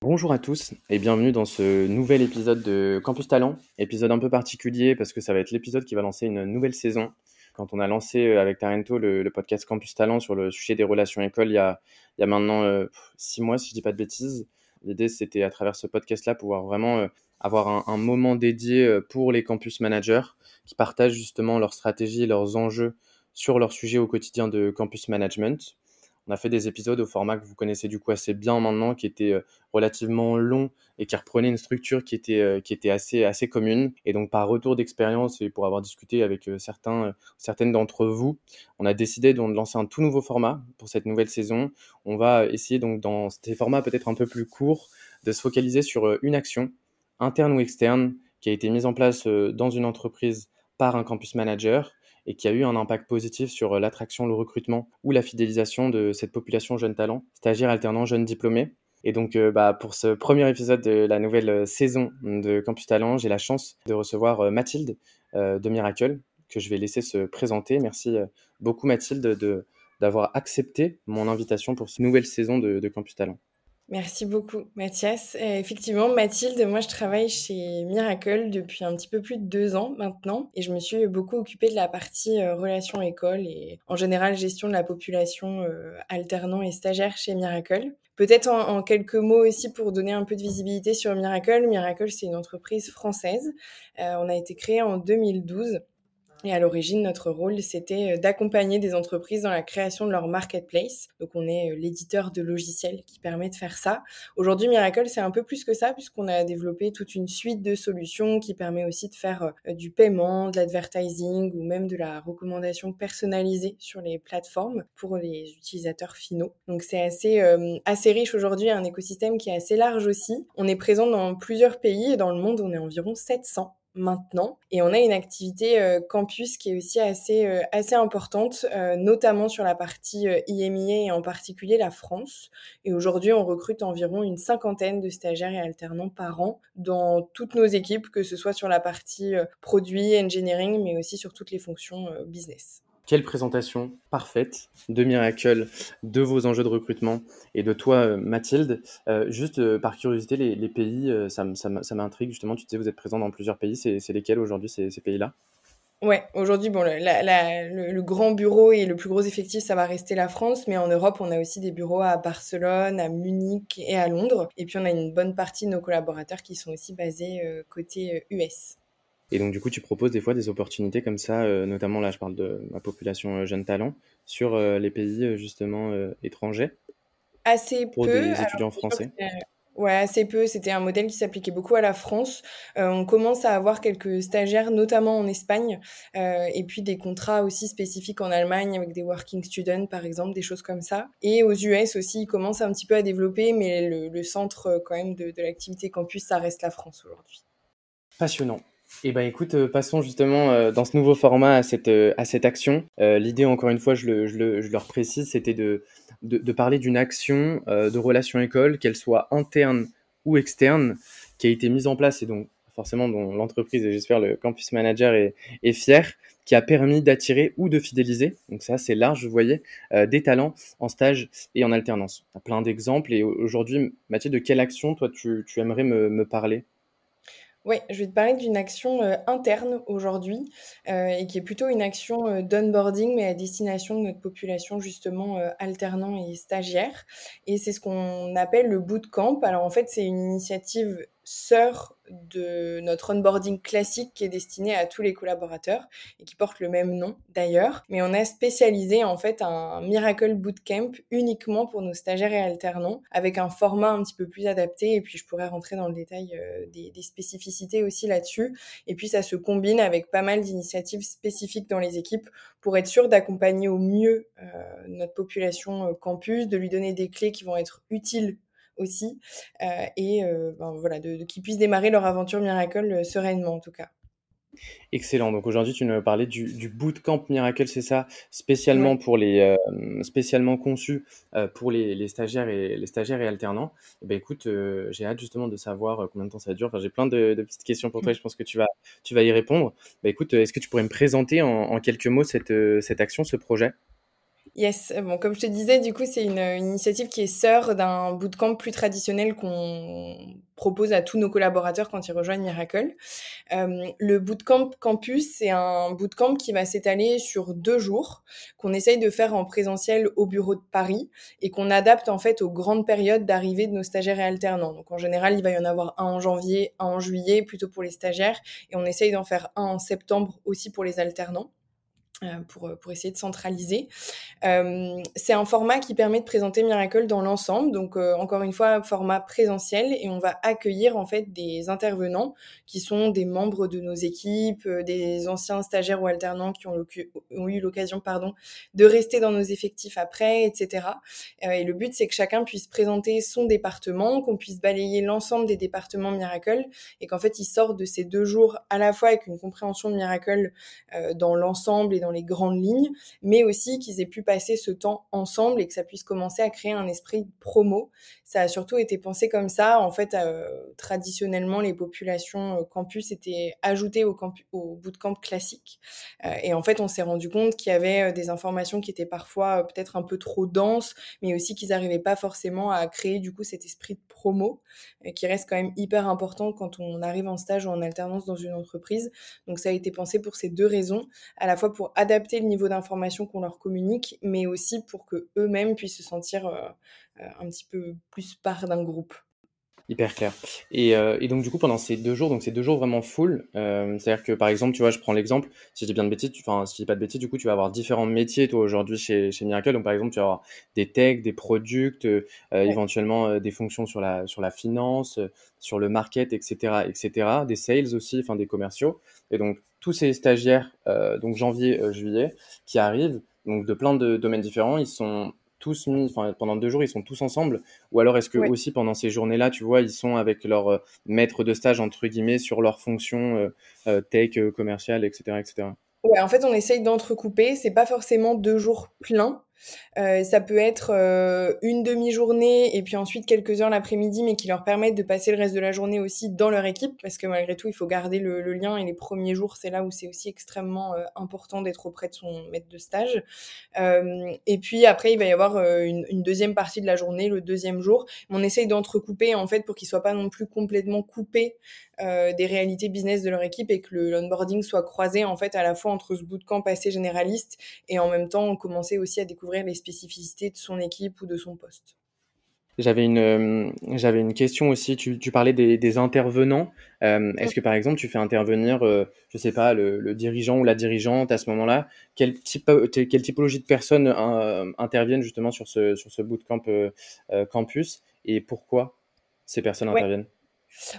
Bonjour à tous et bienvenue dans ce nouvel épisode de Campus Talent. Épisode un peu particulier parce que ça va être l'épisode qui va lancer une nouvelle saison. Quand on a lancé euh, avec Tarento le, podcast Campus Talent sur le sujet des relations écoles il y a, maintenant euh, six mois, si je dis pas de bêtises, l'idée c'était à travers ce podcast-là pouvoir vraiment euh, avoir un, un, moment dédié pour les campus managers qui partagent justement leurs stratégies, leurs enjeux sur leur sujet au quotidien de campus management. On a fait des épisodes au format que vous connaissez du coup assez bien maintenant, qui était euh, relativement long et qui reprenait une structure qui était, euh, qui était assez, assez commune. Et donc par retour d'expérience et pour avoir discuté avec euh, certains, certaines d'entre vous, on a décidé de lancer un tout nouveau format pour cette nouvelle saison. On va essayer donc dans ces formats peut-être un peu plus courts de se focaliser sur une action, interne ou externe, qui a été mise en place dans une entreprise par un campus manager et qui a eu un impact positif sur euh, l'attraction, le recrutement ou la fidélisation de cette population jeune talent, stagiaires alternants, jeunes diplômés. Et donc, euh, bah, pour ce premier épisode de la nouvelle euh, saison de Campus Talent, j'ai la chance de recevoir Mathilde de Miracle, que je vais laisser se présenter. Merci beaucoup, Mathilde, d'avoir accepté mon invitation pour cette nouvelle saison de, de Campus Talent. Merci beaucoup, Mathias. effectivement, Mathilde, moi je travaille chez Miracle depuis un petit peu plus de deux ans maintenant et je me suis beaucoup occupée de la partie euh, relations école et en général gestion de la population euh, alternant et stagiaire chez Miracle. Peut-être en, quelques mots aussi pour donner un peu de visibilité sur Miracle. Miracle, c'est une entreprise française. Euh, on a été créé en 2012 et à l'origine, notre rôle, c'était euh, d'accompagner des entreprises dans la création de leur marketplace. Donc, on est euh, l'éditeur de logiciels qui permet de faire ça. Aujourd'hui, Miracle, c'est un peu plus que ça, puisqu'on a développé toute une suite de solutions qui permet aussi de faire euh, du paiement, de l'advertising ou même de la recommandation personnalisée sur les plateformes pour les utilisateurs finaux. Donc, c'est assez, assez riche aujourd'hui, un écosystème qui est assez large aussi. On est présent dans plusieurs pays et dans le monde, on est environ 700 maintenant. Et on a une activité euh, campus qui est aussi assez, euh, assez importante, euh, notamment sur la partie IMIA et en particulier la France. Et aujourd'hui, on recrute environ une cinquantaine de stagiaires et alternants par an dans toutes nos équipes, que ce soit sur la partie produit, engineering, mais aussi sur toutes les fonctions business. Quelle présentation parfaite de Miracle, de vos enjeux de recrutement et de toi, euh, Mathilde. Euh, juste euh, par curiosité, les, pays, ça, m'intrigue justement. Tu disais, vous êtes présent dans plusieurs pays. C'est lesquels aujourd'hui, ces, pays-là? Ouais, aujourd'hui, le, grand bureau et le plus gros effectif, ça va rester la France, mais en Europe, on a aussi des bureaux à Barcelone, à Munich et à Londres. Et puis, on a une bonne partie de nos collaborateurs qui sont aussi basés côté US. Et donc, du coup, tu proposes des fois des opportunités comme ça, euh, notamment là, je parle de ma population euh, jeune talent, sur euh, les pays justement étrangers? Assez pour des étudiants français. Ouais, assez peu. C'était un modèle qui s'appliquait beaucoup à la France. on commence à avoir quelques stagiaires, notamment en Espagne, et puis des contrats aussi spécifiques en Allemagne avec des working students, par exemple, des choses comme ça. Et aux US aussi, ils commencent un petit peu à développer, mais le, centre quand même de, de l'activité campus, ça reste la France aujourd'hui. Passionnant. Eh ben écoute, euh, passons justement euh, dans ce nouveau format à cette, euh, action. L'idée, encore une fois, je le, je le, c'était de, parler d'une action de relation école, qu'elle soit interne ou externe, qui a été mise en place et donc forcément dont l'entreprise et j'espère le campus manager est, fier, qui a permis d'attirer ou de fidéliser, donc c'est assez large, vous voyez, des talents en stage et en alternance. Tu plein d'exemples et aujourd'hui, Mathieu, de quelle action toi tu, tu aimerais me, me parler? Oui, je vais te parler d'une action euh, interne aujourd'hui euh, et qui est plutôt une action euh, d'onboarding, mais à destination de notre population justement alternant et stagiaire. Et c'est ce qu'on appelle le bootcamp. Alors en fait, c'est une initiative sœur de notre onboarding classique qui est destiné à tous les collaborateurs et qui porte le même nom d'ailleurs. Mais on a spécialisé en fait un Miracle Bootcamp uniquement pour nos stagiaires et alternants avec un format un petit peu plus adapté et puis je pourrais rentrer dans le détail euh, des, spécificités aussi là-dessus. Et puis ça se combine avec pas mal d'initiatives spécifiques dans les équipes pour être sûr d'accompagner au mieux euh, notre population euh, campus, de lui donner des clés qui vont être utiles aussi, euh, et euh, ben, voilà, de, qu'ils puissent démarrer leur aventure Miracle euh, sereinement en tout cas. Excellent. Donc aujourd'hui, tu nous parlais du, du bootcamp Miracle, c'est ça, spécialement pour les, spécialement conçu pour les, les, stagiaires et les stagiaires et alternants. Et eh ben écoute, j'ai hâte justement de savoir combien de temps ça dure. Enfin, j'ai plein de, de, petites questions pour toi. Et je pense que tu vas, tu vas y répondre. Ben écoute, est-ce que tu pourrais me présenter en, en quelques mots cette, cette action, ce projet? Yes, bon, comme je te disais, du coup, c'est une, initiative qui est sœur d'un bootcamp plus traditionnel qu'on propose à tous nos collaborateurs quand ils rejoignent Miracle. Euh, le bootcamp campus, c'est un bootcamp qui va s'étaler sur deux jours, qu'on essaye de faire en présentiel au bureau de Paris et qu'on adapte en fait aux grandes périodes d'arrivée de nos stagiaires et alternants. Donc en général, il va y en avoir un en janvier, un en juillet, plutôt pour les stagiaires, et on essaye d'en faire un en septembre aussi pour les alternants. Euh, pour, euh, pour essayer de centraliser. Euh, c'est un format qui permet de présenter Miracle dans l'ensemble, donc encore une fois, format présentiel, et on va accueillir en fait des intervenants qui sont des membres de nos équipes, des anciens stagiaires ou alternants qui ont, ont eu l'occasion pardon, de rester dans nos effectifs après, etc. et le but, c'est que chacun puisse présenter son département, qu'on puisse balayer l'ensemble des départements Miracle, et qu'en fait, ils sortent de ces deux jours à la fois avec une compréhension de Miracle dans l'ensemble et dans les grandes lignes, mais aussi qu'ils aient pu passer ce temps ensemble et que ça puisse commencer à créer un esprit promo. Ça a surtout été pensé comme ça. En fait, euh, traditionnellement, les populations euh, campus étaient ajoutées au, camp au bootcamp classique. Euh, et en fait, on s'est rendu compte qu'il y avait des informations qui étaient parfois peut-être un peu trop denses, mais aussi qu'ils n'arrivaient pas forcément à créer du coup cet esprit de promo qui reste quand même hyper important quand on arrive en stage ou en alternance dans une entreprise. Donc ça a été pensé pour ces deux raisons, à la fois pour adapter le niveau d'information qu'on leur communique, mais aussi pour que eux-mêmes puissent se sentir un petit peu plus part d'un groupe. Hyper clair. Et, euh, et, donc du coup pendant ces deux jours, donc ces deux jours vraiment full, euh, c'est-à-dire que par exemple, tu vois, je prends l'exemple, si je dis bien de bêtises, enfin si je dis pas de bêtises, du coup tu vas avoir différents métiers toi aujourd'hui chez, chez Miracle. Donc par exemple, tu vas avoir des techs, des products, euh, ouais. éventuellement euh, des fonctions sur la sur la finance, sur le market, etc., etc., des sales aussi, enfin des commerciaux. Et donc tous ces stagiaires, donc janvier, juillet, qui arrivent, donc de plein de domaines différents, ils sont tous mis, enfin pendant deux jours, ils sont tous ensemble Ou alors est-ce que ouais. aussi pendant ces journées-là, tu vois, ils sont avec leur euh, maître de stage, entre guillemets, sur leur fonction euh, euh, tech, commerciale, etc., etc. Ouais, en fait, on essaye d'entrecouper. C'est pas forcément deux jours pleins. Euh, ça peut être euh, une demi-journée et puis ensuite quelques heures l'après-midi, mais qui leur permettent de passer le reste de la journée aussi dans leur équipe, parce que malgré tout, il faut garder le, lien et les premiers jours, c'est là où c'est aussi extrêmement euh, important d'être auprès de son maître de stage. Et puis après, il va y avoir une, une, deuxième partie de la journée, le deuxième jour. On essaye d'entrecouper en fait pour qu'ils soient pas non plus complètement coupés des réalités business de leur équipe et que le onboarding soit croisé en fait à la fois entre ce bootcamp assez généraliste et en même temps commencer aussi à découvrir les spécificités de son équipe ou de son poste. J'avais une, euh, j'avais une question aussi. Tu, tu parlais des, des intervenants. Euh, Est-ce que par exemple tu fais intervenir, euh, je sais pas, le, le, dirigeant ou la dirigeante à ce moment-là? Quelle type, quelle typologie de personnes euh, interviennent justement sur ce sur ce bootcamp euh, campus et pourquoi ces personnes ouais. interviennent?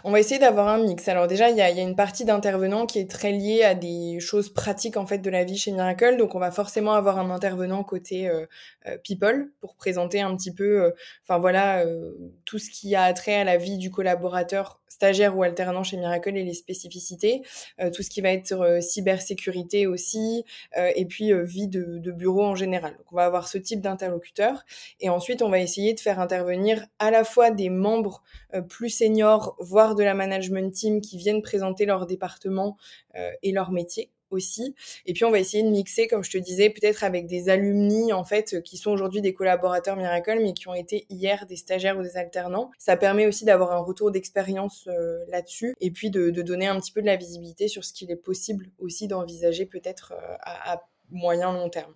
On va essayer d'avoir un mix. Alors déjà, il y a, une partie d'intervenants qui est très liée à des choses pratiques en fait de la vie chez Miracle. Donc on va forcément avoir un intervenant côté euh, euh, people pour présenter un petit peu, euh, enfin voilà, tout ce qui a trait à la vie du collaborateur stagiaire ou alternant chez Miracle et les spécificités, euh, tout ce qui va être euh, cybersécurité aussi, et puis vie de, de, bureau en général. Donc on va avoir ce type d'interlocuteur. Et ensuite, on va essayer de faire intervenir à la fois des membres plus seniors voire de la management team qui viennent présenter leur département euh, et leur métier aussi. Et puis on va essayer de mixer, comme je te disais, peut-être avec des alumni en fait qui sont aujourd'hui des collaborateurs Miracle, mais qui ont été hier des stagiaires ou des alternants. Ça permet aussi d'avoir un retour d'expérience euh, là-dessus et puis de, donner un petit peu de la visibilité sur ce qu'il est possible aussi d'envisager peut-être euh, à, moyen long terme.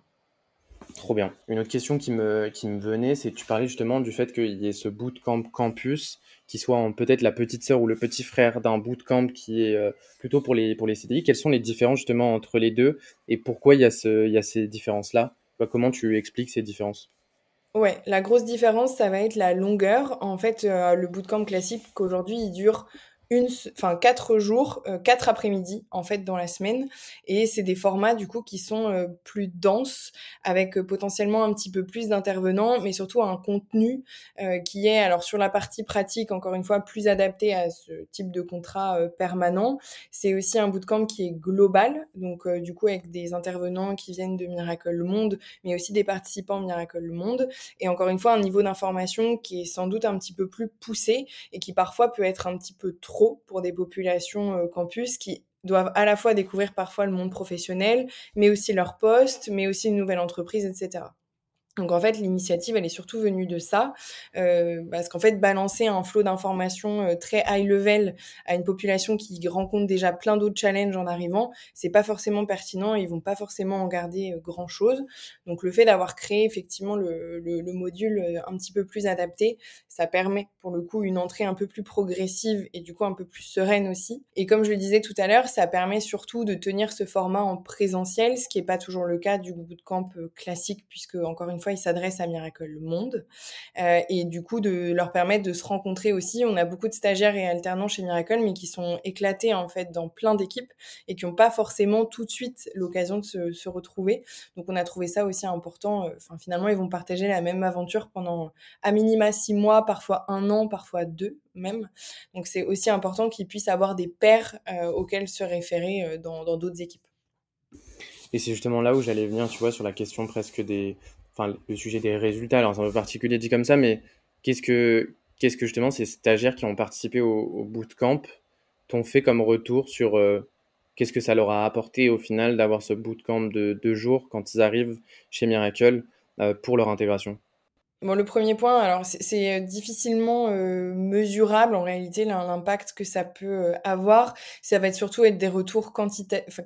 Trop bien. Une autre question qui me, qui me venait, c'est tu parlais justement du fait qu'il y ait ce bootcamp campus qui soit peut-être la petite sœur ou le petit frère d'un bootcamp qui est euh, plutôt pour les, CDI. Quelles sont les différences justement entre les deux et pourquoi il y a, ce, il ces différences-là? Comment tu expliques ces différences? Ouais, la grosse différence, ça va être la longueur. En fait, euh, le bootcamp classique qu'aujourd'hui, il dure une, enfin quatre jours, euh, quatre après-midi en fait dans la semaine, et c'est des formats du coup qui sont euh, plus denses, avec euh, potentiellement un petit peu plus d'intervenants, mais surtout un contenu qui est alors sur la partie pratique encore une fois plus adapté à ce type de contrat permanent. C'est aussi un bootcamp qui est global, donc du coup avec des intervenants qui viennent de Miracle le Monde, mais aussi des participants Miracle le Monde, et encore une fois un niveau d'information qui est sans doute un petit peu plus poussé et qui parfois peut être un petit peu trop pour des populations euh, campus qui doivent à la fois découvrir parfois le monde professionnel, mais aussi leur poste, mais aussi une nouvelle entreprise, etc. Donc en fait, l'initiative, elle est surtout venue de ça, euh, parce qu'en fait, balancer un flot d'informations euh, très high level à une population qui rencontre déjà plein d'autres challenges en arrivant, c'est pas forcément pertinent. Ils vont pas forcément en garder euh, grand chose. Donc le fait d'avoir créé effectivement le, le, le, module un petit peu plus adapté, ça permet pour le coup une entrée un peu plus progressive et du coup un peu plus sereine aussi. Et comme je le disais tout à l'heure, ça permet surtout de tenir ce format en présentiel, ce qui est pas toujours le cas du bootcamp classique, puisque encore une fois il s'adresse à Miracle Monde. Euh, et du coup, de leur permettre de se rencontrer aussi. On a beaucoup de stagiaires et alternants chez Miracle, mais qui sont éclatés en fait dans plein d'équipes et qui n'ont pas forcément tout de suite l'occasion de se, retrouver. Donc, on a trouvé ça aussi important. Euh, enfin, finalement, ils vont partager la même aventure pendant à minima six mois, parfois un an, parfois deux même. Donc, c'est aussi important qu'ils puissent avoir des pairs euh, auxquels se référer dans d'autres équipes. Et c'est justement là où j'allais venir, tu vois, sur la question presque des, enfin, le sujet des résultats, alors c'est un peu particulier dit comme ça, mais qu'est-ce que, qu'est-ce que justement ces stagiaires qui ont participé au, bootcamp t'ont fait comme retour sur euh, qu'est-ce que ça leur a apporté au final d'avoir ce bootcamp de deux jours quand ils arrivent chez Miracle euh, pour leur intégration? Bon, le premier point, alors c'est difficilement euh, mesurable en réalité l'impact que ça peut euh, avoir. Ça va être surtout être des retours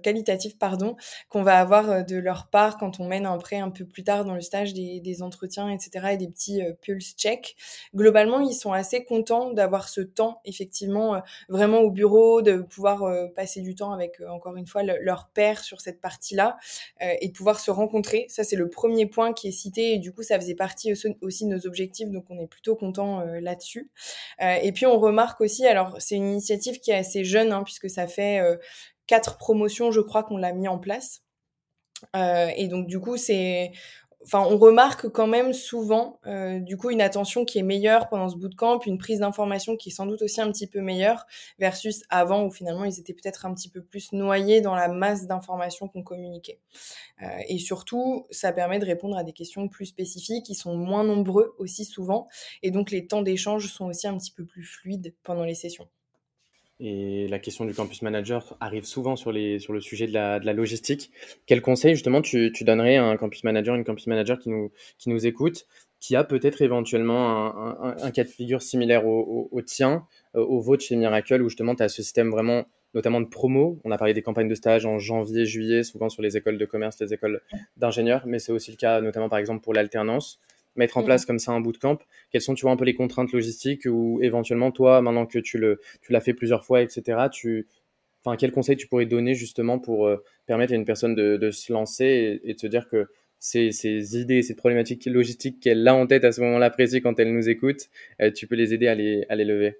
qualitatifs pardon qu'on va avoir euh, de leur part quand on mène après un peu plus tard dans le stage des, des entretiens etc et des petits pulse checks. Globalement, ils sont assez contents d'avoir ce temps effectivement vraiment au bureau, de pouvoir passer du temps avec encore une fois leur père sur cette partie-là et de pouvoir se rencontrer. Ça c'est le premier point qui est cité et du coup ça faisait partie aussi aussi nos objectifs, donc on est plutôt content euh, là-dessus. Euh, et puis on remarque aussi, alors c'est une initiative qui est assez jeune, hein, puisque ça fait euh, quatre promotions, je crois, qu'on l'a mis en place. et donc du coup, c'est enfin, on remarque quand même souvent, euh, du coup, une attention qui est meilleure pendant ce bootcamp, une prise d'information qui est sans doute aussi un petit peu meilleure versus avant où finalement ils étaient peut-être un petit peu plus noyés dans la masse d'informations qu'on communiquait. Euh, et surtout, ça permet de répondre à des questions plus spécifiques, qui sont moins nombreux aussi souvent, et donc les temps d'échange sont aussi un petit peu plus fluides pendant les sessions. Et la question du campus manager arrive souvent sur, les, sur le sujet de la, de la logistique. Quel conseil justement tu, tu, donnerais à un campus manager, une campus manager qui nous, qui nous écoute, qui a peut-être éventuellement un, un, cas de figure similaire au, au, au tien, euh, au vôtre chez Miracle, où justement tu as ce système vraiment notamment de promo. On a parlé des campagnes de stage en janvier, juillet, souvent sur les écoles de commerce, les écoles d'ingénieurs, mais c'est aussi le cas notamment par exemple pour l'alternance mettre en mmh. place comme ça un bootcamp Quelles sont, tu vois, un peu les contraintes logistiques ou éventuellement, toi, maintenant que tu le, tu l'as fait plusieurs fois, etc., tu, enfin, quel conseil tu pourrais donner justement pour euh, permettre à une personne de, de se lancer et, de se dire que ces, ces idées, ces problématiques logistiques qu'elle a en tête à ce moment-là précis quand elle nous écoute, euh, tu peux les aider à les, à les lever?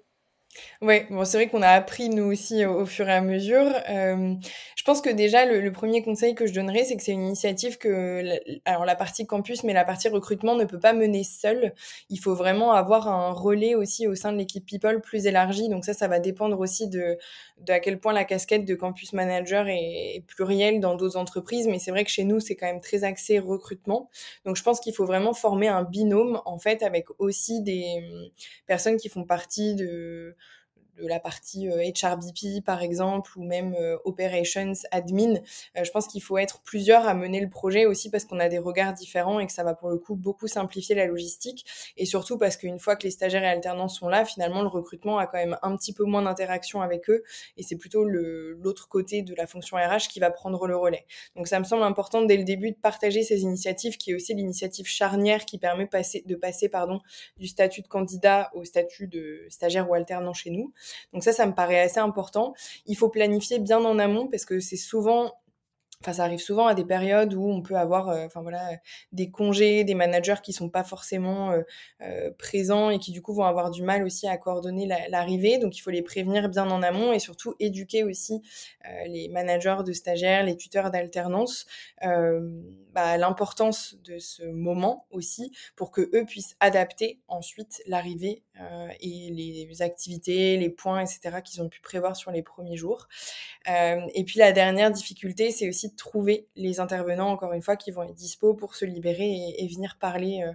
Ouais, bon, c'est vrai qu'on a appris nous aussi au, fur et à mesure. Euh, je pense que déjà le, premier conseil que je donnerais, c'est que c'est une initiative que, alors la partie campus, mais la partie recrutement ne peut pas mener seule. Il faut vraiment avoir un relais aussi au sein de l'équipe people plus élargi. Donc ça, ça va dépendre aussi de, de à quel point la casquette de campus manager est, est plurielle dans d'autres entreprises. Mais c'est vrai que chez nous, c'est quand même très axé recrutement. Donc je pense qu'il faut vraiment former un binôme en fait avec aussi des personnes qui font partie de de la partie HRBP par exemple ou même Operations Admin. je pense qu'il faut être plusieurs à mener le projet aussi parce qu'on a des regards différents et que ça va pour le coup beaucoup simplifier la logistique et surtout parce qu'une fois que les stagiaires et alternants sont là, finalement le recrutement a quand même un petit peu moins d'interaction avec eux et c'est plutôt l'autre côté de la fonction RH qui va prendre le relais. Donc ça me semble important dès le début de partager ces initiatives qui est aussi l'initiative charnière qui permet de passer pardon, du statut de candidat au statut de stagiaire ou alternant chez nous. Donc ça, ça me paraît assez important. Il faut planifier bien en amont parce que c'est souvent Enfin, ça arrive souvent à des périodes où on peut avoir, euh, enfin voilà, des congés, des managers qui sont pas forcément euh, euh, présents et qui du coup vont avoir du mal aussi à coordonner l'arrivée. Donc, il faut les prévenir bien en amont et surtout éduquer aussi les managers de stagiaires, les tuteurs d'alternance bah, l'importance de ce moment aussi pour que eux puissent adapter ensuite l'arrivée et les activités, les points, etc. qu'ils ont pu prévoir sur les premiers jours. et puis la dernière difficulté, c'est aussi trouver les intervenants, encore une fois, qui vont être dispo pour se libérer et, venir parler euh,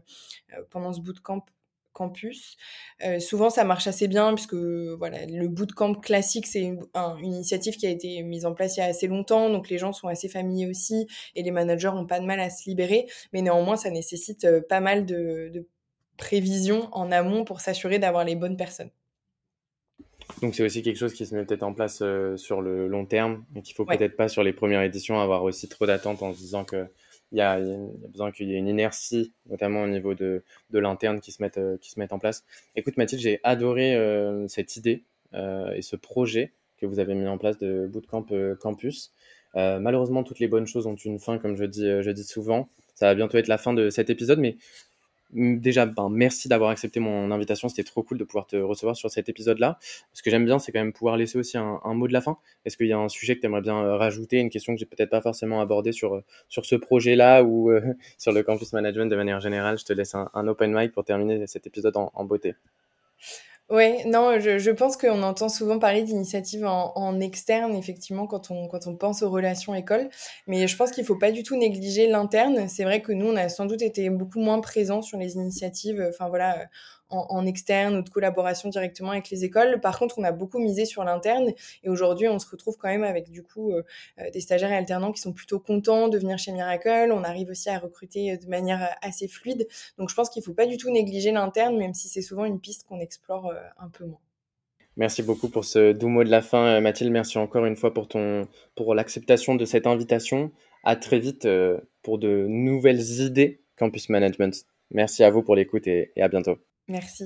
euh, pendant ce bootcamp campus. Euh, souvent, ça marche assez bien puisque voilà, le bootcamp classique, c'est une, initiative qui a été mise en place il y a assez longtemps, donc les gens sont assez familiers aussi et les managers n'ont pas de mal à se libérer. Mais néanmoins, ça nécessite pas mal de, de prévisions en amont pour s'assurer d'avoir les bonnes personnes. Donc c'est aussi quelque chose qui se met peut-être en place euh, sur le long terme, mais qu'il faut peut-être pas sur les premières éditions avoir aussi trop d'attentes en se disant que il y a, besoin qu'il y ait une inertie, notamment au niveau de, de l'interne qui se mette euh, qui se mette en place. Écoute Mathilde, j'ai adoré euh, cette idée et ce projet que vous avez mis en place de Bootcamp Campus. malheureusement, toutes les bonnes choses ont une fin, comme je dis, je dis souvent. Ça va bientôt être la fin de cet épisode, mais déjà, ben, merci d'avoir accepté mon invitation. C'était trop cool de pouvoir te recevoir sur cet épisode-là. Ce que j'aime bien, c'est quand même pouvoir laisser aussi un, mot de la fin. Est-ce qu'il y a un sujet que tu aimerais bien euh, rajouter, une question que j'ai peut-être pas forcément abordée sur, euh, sur ce projet-là ou euh, sur le campus management de manière générale? Je te laisse un, open mic pour terminer cet épisode en beauté. Oui, non, je, je pense qu'on entend souvent parler d'initiatives en, en, externe, effectivement, quand on, quand on pense aux relations écoles. Mais je pense qu'il ne faut pas du tout négliger l'interne. C'est vrai que nous, on a sans doute été beaucoup moins présents sur les initiatives. Enfin, voilà, en, externe ou de collaboration directement avec les écoles. Par contre, on a beaucoup misé sur l'interne et aujourd'hui, on se retrouve quand même avec du coup euh, euh, des stagiaires et alternants qui sont plutôt contents de venir chez Miracle. On arrive aussi à recruter euh, de manière assez fluide. Donc, je pense qu'il ne faut pas du tout négliger l'interne, même si c'est souvent une piste qu'on explore un peu moins. Merci beaucoup pour ce doux mot de la fin, Mathilde. Merci encore une fois pour pour l'acceptation de cette invitation. À très vite pour de nouvelles idées Campus Management. Merci à vous pour l'écoute et à bientôt. Merci.